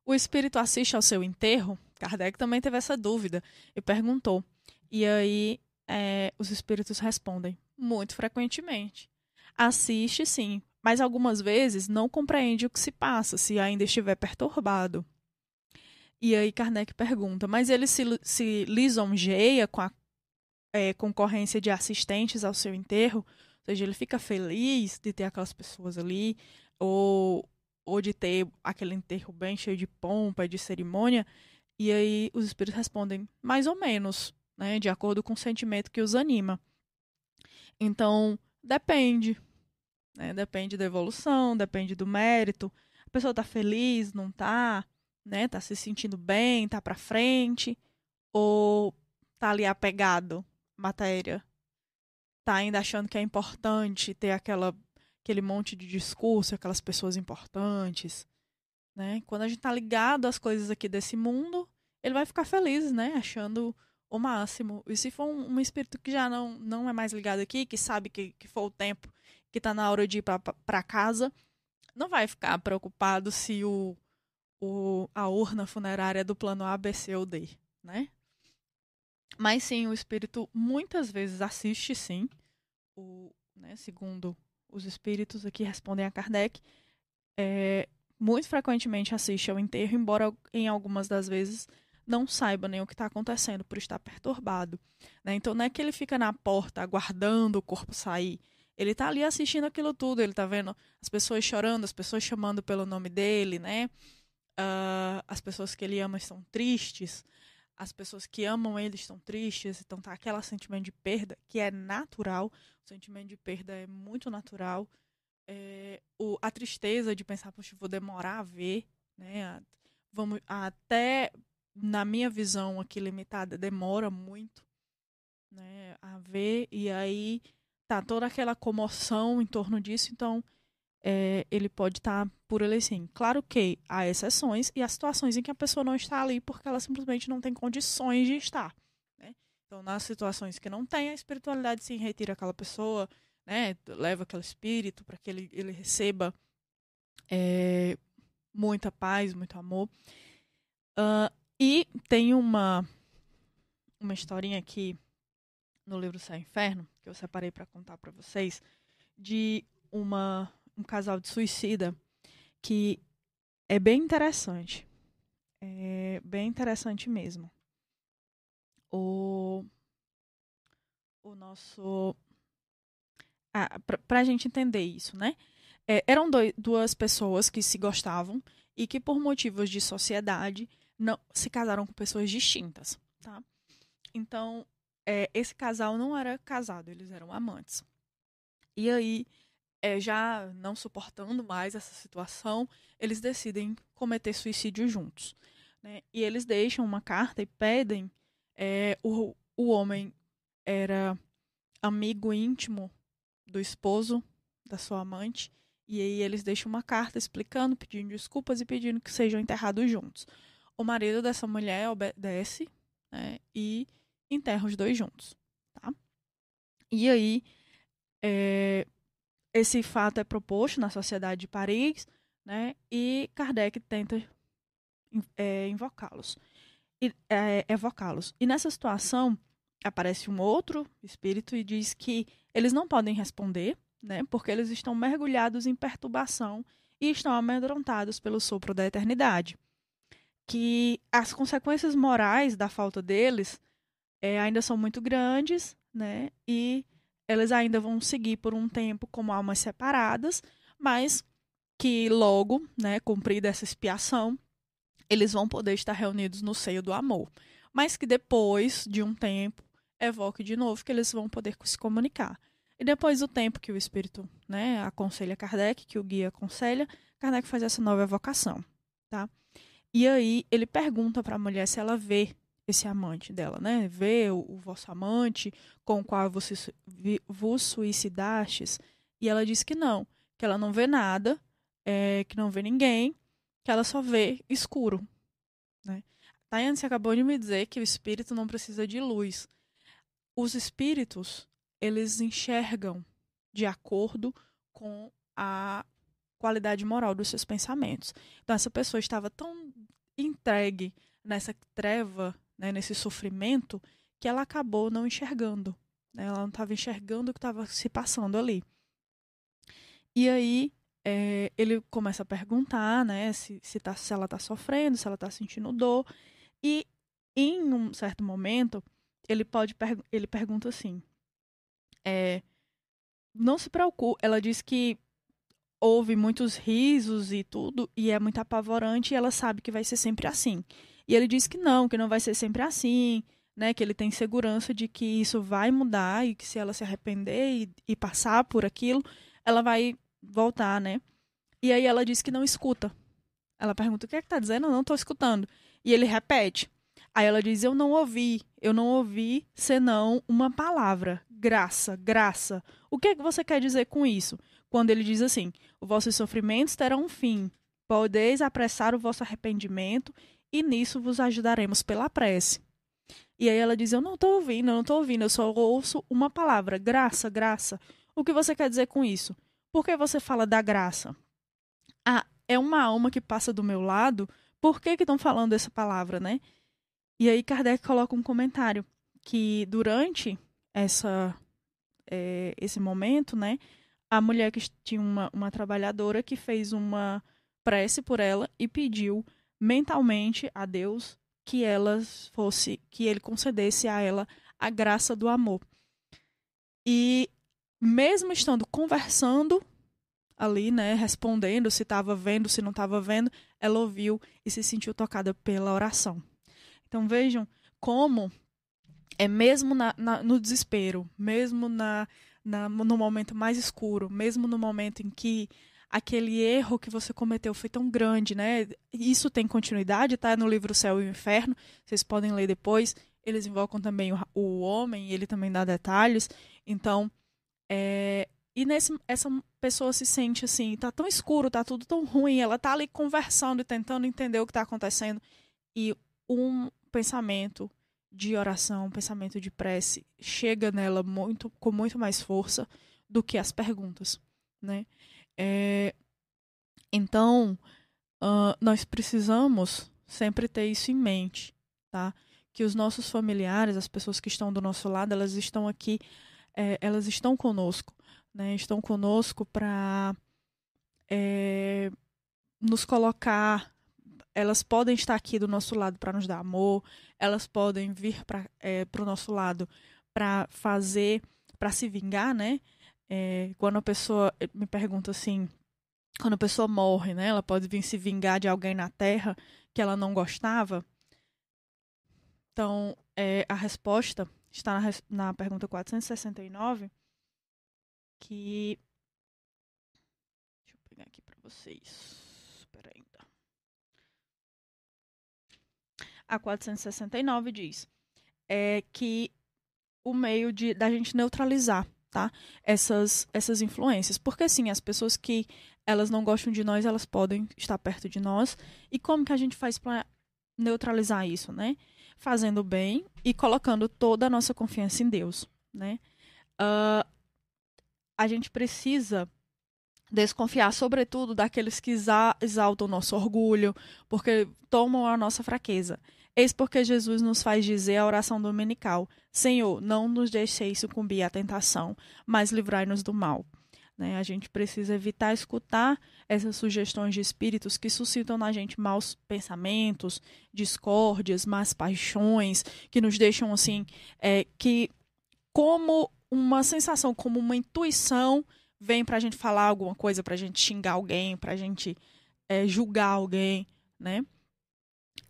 O espírito assiste ao seu enterro? Kardec também teve essa dúvida e perguntou. E aí é, os espíritos respondem: muito frequentemente. Assiste sim, mas algumas vezes não compreende o que se passa, se ainda estiver perturbado. E aí Kardec pergunta: mas ele se, se lisonjeia com a é, concorrência de assistentes ao seu enterro? Ou seja, ele fica feliz de ter aquelas pessoas ali, ou, ou de ter aquele enterro bem cheio de pompa, de cerimônia. E aí os espíritos respondem mais ou menos, né, de acordo com o sentimento que os anima. Então, depende. Né, depende da evolução, depende do mérito. A pessoa está feliz, não está, né? Tá se sentindo bem, tá para frente ou tá ali apegado matéria, tá ainda achando que é importante ter aquela, aquele monte de discurso, aquelas pessoas importantes, né? Quando a gente tá ligado às coisas aqui desse mundo, ele vai ficar feliz, né? Achando o máximo. E se for um, um espírito que já não, não é mais ligado aqui, que sabe que, que foi o tempo que tá na hora de ir para casa, não vai ficar preocupado se o, o, a urna funerária é do plano A, B, C ou D, né? Mas sim, o espírito muitas vezes assiste, sim. O, né, segundo os espíritos aqui respondem a Kardec, é, muito frequentemente assiste ao enterro, embora em algumas das vezes não saiba nem o que está acontecendo por estar perturbado. Né? Então não é que ele fica na porta aguardando o corpo sair. Ele está ali assistindo aquilo tudo, ele está vendo as pessoas chorando, as pessoas chamando pelo nome dele, né? Uh, as pessoas que ele ama estão tristes, as pessoas que amam ele estão tristes, então tá aquele sentimento de perda que é natural, o sentimento de perda é muito natural. É, o, a tristeza de pensar, poxa, vou demorar a ver, né? A, vamos até na minha visão aqui limitada demora muito, né, a ver e aí tá toda aquela comoção em torno disso, então é, ele pode estar tá por ele sim. Claro que há exceções e há situações em que a pessoa não está ali porque ela simplesmente não tem condições de estar. Né? Então, nas situações que não tem, a espiritualidade se retira aquela pessoa, né? leva aquele espírito para que ele, ele receba é, muita paz, muito amor. Uh, e tem uma, uma historinha aqui no livro Céu Inferno, que eu separei para contar para vocês, de uma um casal de suicida que é bem interessante. É bem interessante mesmo. O, o nosso. Ah, para a gente entender isso, né? É, eram dois, duas pessoas que se gostavam e que, por motivos de sociedade, não se casaram com pessoas distintas, tá? Então, é, esse casal não era casado, eles eram amantes. E aí, é, já não suportando mais essa situação, eles decidem cometer suicídio juntos. Né? E eles deixam uma carta e pedem. É, o, o homem era amigo íntimo do esposo da sua amante. E aí eles deixam uma carta explicando, pedindo desculpas e pedindo que sejam enterrados juntos. O marido dessa mulher obedece né, e enterra os dois juntos. Tá? E aí, é, esse fato é proposto na Sociedade de Paris, né? E Kardec tenta é, invocá-los, é, evocá-los. E nessa situação aparece um outro espírito e diz que eles não podem responder, né? Porque eles estão mergulhados em perturbação e estão amedrontados pelo sopro da eternidade. Que as consequências morais da falta deles é, ainda são muito grandes, né? E elas ainda vão seguir por um tempo como almas separadas, mas que logo, né, cumprida essa expiação, eles vão poder estar reunidos no seio do amor. Mas que depois de um tempo, evoque de novo que eles vão poder se comunicar. E depois do tempo que o espírito, né, aconselha Kardec, que o guia aconselha, Kardec faz essa nova evocação, tá? E aí ele pergunta para a mulher se ela vê esse amante dela, né? Vê o, o vosso amante com o qual você vos suicidastes. E ela diz que não, que ela não vê nada, é, que não vê ninguém, que ela só vê escuro. Né? Tayane, você acabou de me dizer que o espírito não precisa de luz. Os espíritos, eles enxergam de acordo com a qualidade moral dos seus pensamentos. Então, essa pessoa estava tão entregue nessa treva né, nesse sofrimento, que ela acabou não enxergando. Né? Ela não estava enxergando o que estava se passando ali. E aí é, ele começa a perguntar né, se, se, tá, se ela está sofrendo, se ela está sentindo dor. E em um certo momento, ele pode ele pergunta assim: é, não se preocupe. Ela diz que houve muitos risos e tudo, e é muito apavorante, e ela sabe que vai ser sempre assim. E ele diz que não, que não vai ser sempre assim, né? Que ele tem segurança de que isso vai mudar e que se ela se arrepender e, e passar por aquilo, ela vai voltar, né? E aí ela diz que não escuta. Ela pergunta: o que é que tá dizendo? Eu não tô escutando. E ele repete. Aí ela diz: Eu não ouvi, eu não ouvi senão uma palavra, graça, graça. O que, é que você quer dizer com isso? Quando ele diz assim: Os vossos sofrimentos terão um fim, podeis apressar o vosso arrependimento, e nisso vos ajudaremos pela prece. E aí ela diz: Eu não estou ouvindo, eu não estou ouvindo, eu só ouço uma palavra, graça, graça. O que você quer dizer com isso? Por que você fala da graça? Ah, é uma alma que passa do meu lado, por que estão falando essa palavra, né? E aí Kardec coloca um comentário que durante essa é, esse momento, né, a mulher que tinha uma, uma trabalhadora que fez uma prece por ela e pediu mentalmente a Deus que ela fosse, que ele concedesse a ela a graça do amor. E mesmo estando conversando ali, né, respondendo se estava vendo, se não estava vendo, ela ouviu e se sentiu tocada pela oração. Então vejam como é mesmo na, na, no desespero, mesmo na, no momento mais escuro, mesmo no momento em que aquele erro que você cometeu foi tão grande, né? Isso tem continuidade, tá? No livro Céu e o Inferno, vocês podem ler depois. Eles invocam também o, o homem, ele também dá detalhes. Então, é, e nesse, essa pessoa se sente assim, tá tão escuro, tá tudo tão ruim, ela tá ali conversando e tentando entender o que está acontecendo. E um pensamento de oração, pensamento de prece chega nela muito com muito mais força do que as perguntas, né? É, então uh, nós precisamos sempre ter isso em mente, tá? Que os nossos familiares, as pessoas que estão do nosso lado, elas estão aqui, é, elas estão conosco, né? Estão conosco para é, nos colocar elas podem estar aqui do nosso lado para nos dar amor, elas podem vir para é, o nosso lado para fazer, para se vingar, né? É, quando a pessoa me pergunta assim, quando a pessoa morre, né? Ela pode vir se vingar de alguém na Terra que ela não gostava. Então, é, a resposta está na, na pergunta 469, que deixa eu pegar aqui para vocês. A 469 diz é que o meio de da gente neutralizar, tá? Essas essas influências, porque assim, as pessoas que elas não gostam de nós, elas podem estar perto de nós. E como que a gente faz para neutralizar isso, né? Fazendo bem e colocando toda a nossa confiança em Deus, né? Uh, a gente precisa desconfiar, sobretudo, daqueles que exaltam o nosso orgulho, porque tomam a nossa fraqueza. Eis porque Jesus nos faz dizer a oração dominical: Senhor, não nos deixeis sucumbir à tentação, mas livrai-nos do mal. Né? A gente precisa evitar escutar essas sugestões de espíritos que suscitam na gente maus pensamentos, discórdias, más paixões, que nos deixam assim, é, que como uma sensação, como uma intuição, vem para a gente falar alguma coisa, para a gente xingar alguém, para a gente é, julgar alguém, né?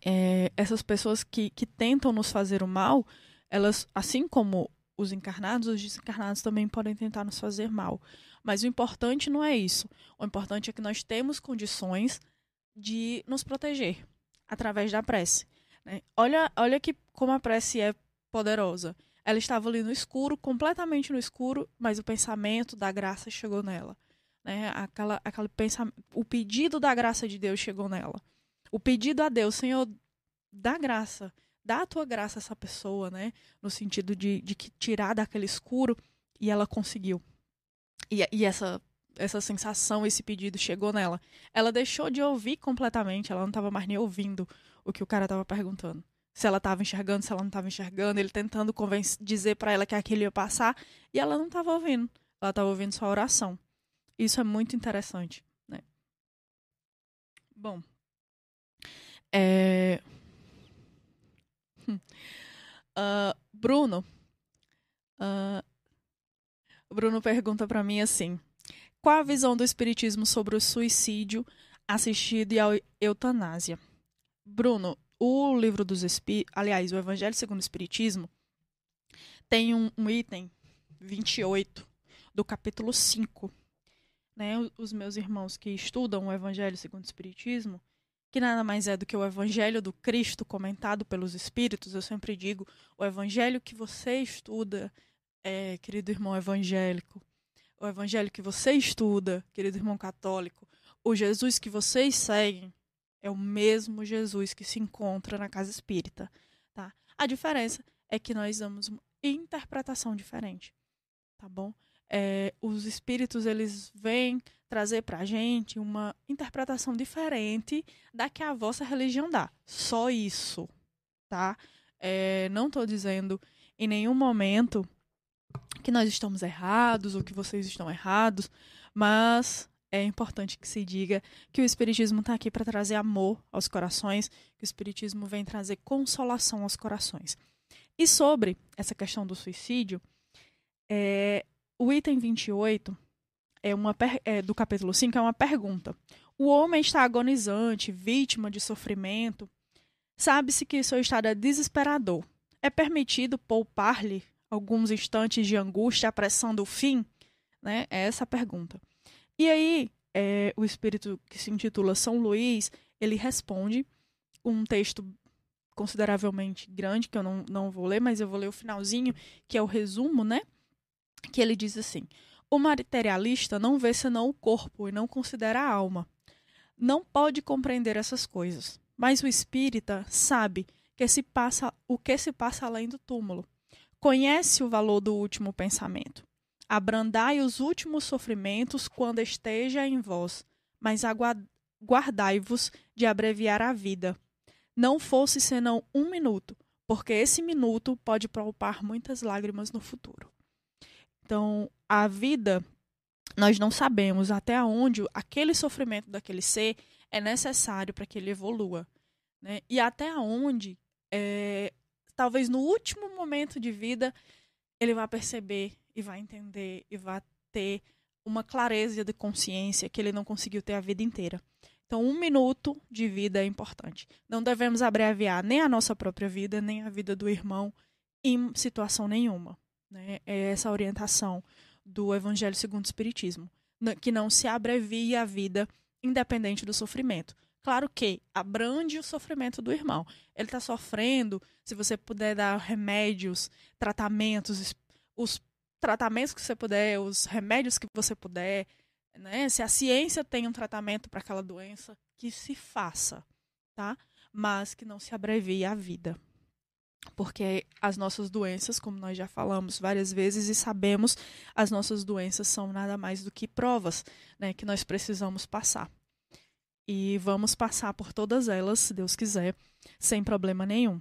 É, essas pessoas que, que tentam nos fazer o mal, elas, assim como os encarnados, os desencarnados também podem tentar nos fazer mal. Mas o importante não é isso. O importante é que nós temos condições de nos proteger através da prece. Né? Olha, olha que como a prece é poderosa. Ela estava ali no escuro, completamente no escuro, mas o pensamento da graça chegou nela. Né? Aquela, aquele pensamento, o pedido da graça de Deus chegou nela o pedido a Deus, Senhor, dá graça, dá a tua graça a essa pessoa, né? No sentido de, de que tirar daquele escuro e ela conseguiu. E, e essa essa sensação, esse pedido chegou nela. Ela deixou de ouvir completamente, ela não estava mais nem ouvindo o que o cara estava perguntando. Se ela estava enxergando, se ela não estava enxergando, ele tentando dizer para ela que aquilo ia passar, e ela não estava ouvindo. Ela estava ouvindo sua oração. Isso é muito interessante, né? Bom, é... Uh, Bruno. Uh, Bruno pergunta para mim assim: qual a visão do Espiritismo sobre o suicídio assistido e a eutanásia? Bruno, o livro dos Espíritos, aliás, o Evangelho segundo o Espiritismo, tem um, um item 28 do capítulo 5. Né? Os meus irmãos que estudam o Evangelho segundo o Espiritismo, que nada mais é do que o Evangelho do Cristo comentado pelos Espíritos. Eu sempre digo, o Evangelho que você estuda, é, querido irmão evangélico, o Evangelho que você estuda, querido irmão católico, o Jesus que vocês seguem é o mesmo Jesus que se encontra na casa espírita, tá? A diferença é que nós damos uma interpretação diferente, tá bom? É, os espíritos eles vêm trazer para a gente uma interpretação diferente da que a vossa religião dá. Só isso, tá? É, não estou dizendo em nenhum momento que nós estamos errados ou que vocês estão errados, mas é importante que se diga que o Espiritismo está aqui para trazer amor aos corações, que o Espiritismo vem trazer consolação aos corações. E sobre essa questão do suicídio, é, o item 28 é uma é, do capítulo 5 é uma pergunta. O homem está agonizante, vítima de sofrimento. Sabe-se que seu estado é desesperador. É permitido poupar-lhe alguns instantes de angústia apressando o fim? Né? É essa a pergunta. E aí, é, o espírito que se intitula São Luís, ele responde um texto consideravelmente grande, que eu não, não vou ler, mas eu vou ler o finalzinho, que é o resumo, né? Que ele diz assim: O materialista não vê senão o corpo e não considera a alma. Não pode compreender essas coisas, mas o espírita sabe que se passa o que se passa além do túmulo. Conhece o valor do último pensamento. Abrandai os últimos sofrimentos quando esteja em vós, mas guardai-vos de abreviar a vida. Não fosse senão um minuto, porque esse minuto pode poupar muitas lágrimas no futuro. Então, a vida, nós não sabemos até onde aquele sofrimento daquele ser é necessário para que ele evolua. Né? E até onde, é, talvez no último momento de vida, ele vai perceber e vai entender e vai ter uma clareza de consciência que ele não conseguiu ter a vida inteira. Então, um minuto de vida é importante. Não devemos abreviar nem a nossa própria vida, nem a vida do irmão em situação nenhuma. Né? É essa orientação do Evangelho segundo o Espiritismo, que não se abrevie a vida independente do sofrimento. Claro que abrange o sofrimento do irmão. Ele está sofrendo, se você puder dar remédios, tratamentos, os tratamentos que você puder, os remédios que você puder, né? Se a ciência tem um tratamento para aquela doença, que se faça, tá? Mas que não se abrevie a vida. Porque as nossas doenças, como nós já falamos várias vezes e sabemos, as nossas doenças são nada mais do que provas, né, que nós precisamos passar. E vamos passar por todas elas, se Deus quiser, sem problema nenhum.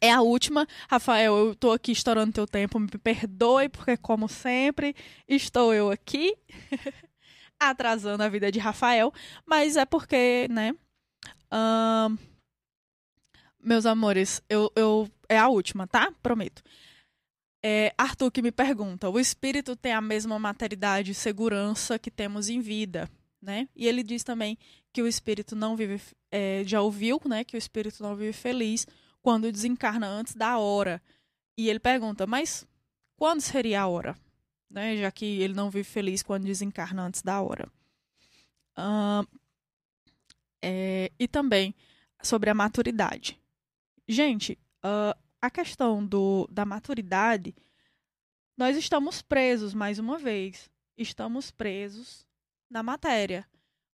É a última. Rafael, eu estou aqui estourando teu tempo, me perdoe, porque, como sempre, estou eu aqui atrasando a vida de Rafael, mas é porque, né? Meus amores, eu, eu é a última, tá? Prometo. É, Arthur que me pergunta: o espírito tem a mesma materidade e segurança que temos em vida, né? E ele diz também que o espírito não vive, é, já ouviu, né? Que o espírito não vive feliz quando desencarna antes da hora. E ele pergunta, mas quando seria a hora? Né? Já que ele não vive feliz quando desencarna antes da hora. É, e também sobre a maturidade. Gente, uh, a questão do, da maturidade, nós estamos presos, mais uma vez, estamos presos na matéria.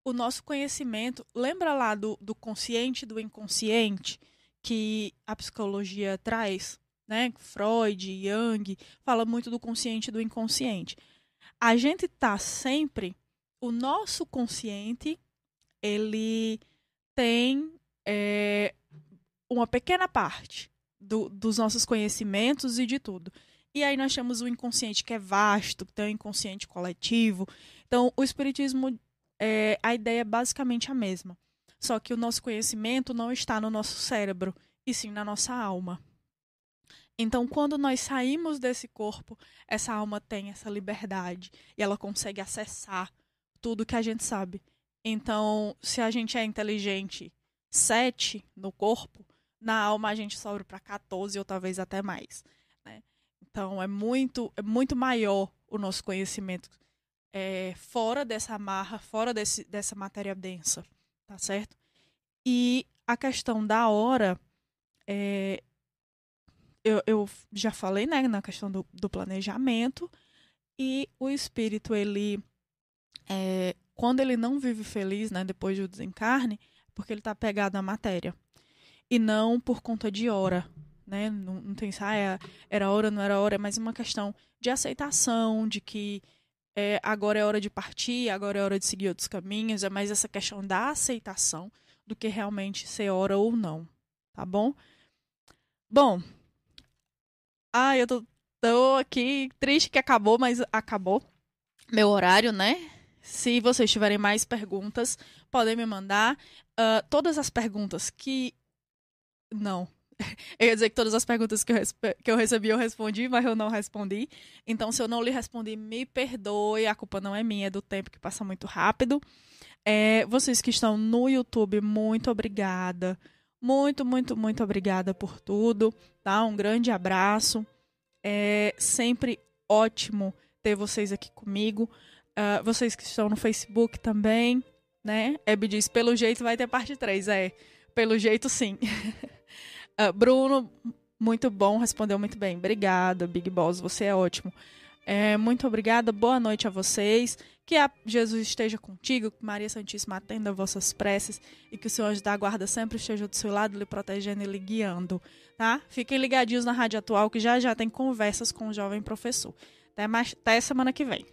O nosso conhecimento, lembra lá do, do consciente do inconsciente? que a psicologia traz, né? Freud, Jung, fala muito do consciente e do inconsciente. A gente tá sempre, o nosso consciente, ele tem é, uma pequena parte do, dos nossos conhecimentos e de tudo. E aí nós temos o inconsciente que é vasto, que tem o inconsciente coletivo. Então, o espiritismo, é, a ideia é basicamente a mesma. Só que o nosso conhecimento não está no nosso cérebro, e sim na nossa alma. Então, quando nós saímos desse corpo, essa alma tem essa liberdade e ela consegue acessar tudo que a gente sabe. Então, se a gente é inteligente 7 no corpo, na alma a gente sobe para 14 ou talvez até mais. Né? Então, é muito, é muito maior o nosso conhecimento é, fora dessa amarra, fora desse, dessa matéria densa tá certo? E a questão da hora, é, eu, eu, já falei, né, na questão do, do planejamento, e o espírito, ele, é, quando ele não vive feliz, né, depois do desencarne, porque ele está pegado à matéria. E não por conta de hora, né? Não, não tem ah, é, era hora, não era hora, é mais uma questão de aceitação, de que é, agora é hora de partir, agora é hora de seguir outros caminhos, é mais essa questão da aceitação do que realmente ser hora ou não, tá bom? Bom, ah, eu tô, tô aqui triste que acabou, mas acabou meu horário, né? Se vocês tiverem mais perguntas, podem me mandar. Uh, todas as perguntas que. Não. Eu ia dizer que todas as perguntas que eu, que eu recebi eu respondi, mas eu não respondi. Então, se eu não lhe respondi, me perdoe. A culpa não é minha, é do tempo que passa muito rápido. É, vocês que estão no YouTube, muito obrigada. Muito, muito, muito obrigada por tudo. Tá? Um grande abraço. É sempre ótimo ter vocês aqui comigo. Uh, vocês que estão no Facebook também, né? Hebe diz, pelo jeito vai ter parte 3. É, pelo jeito sim. uh, Bruno, muito bom, respondeu muito bem. Obrigada, Big Boss, você é ótimo. É, muito obrigada, boa noite a vocês. Que a Jesus esteja contigo, que Maria Santíssima atenda vossas preces e que o Senhor da guarda sempre esteja do seu lado, lhe protegendo e lhe guiando, tá? Fiquem ligadinhos na Rádio Atual que já já tem conversas com o jovem professor. Até, mais, até semana que vem.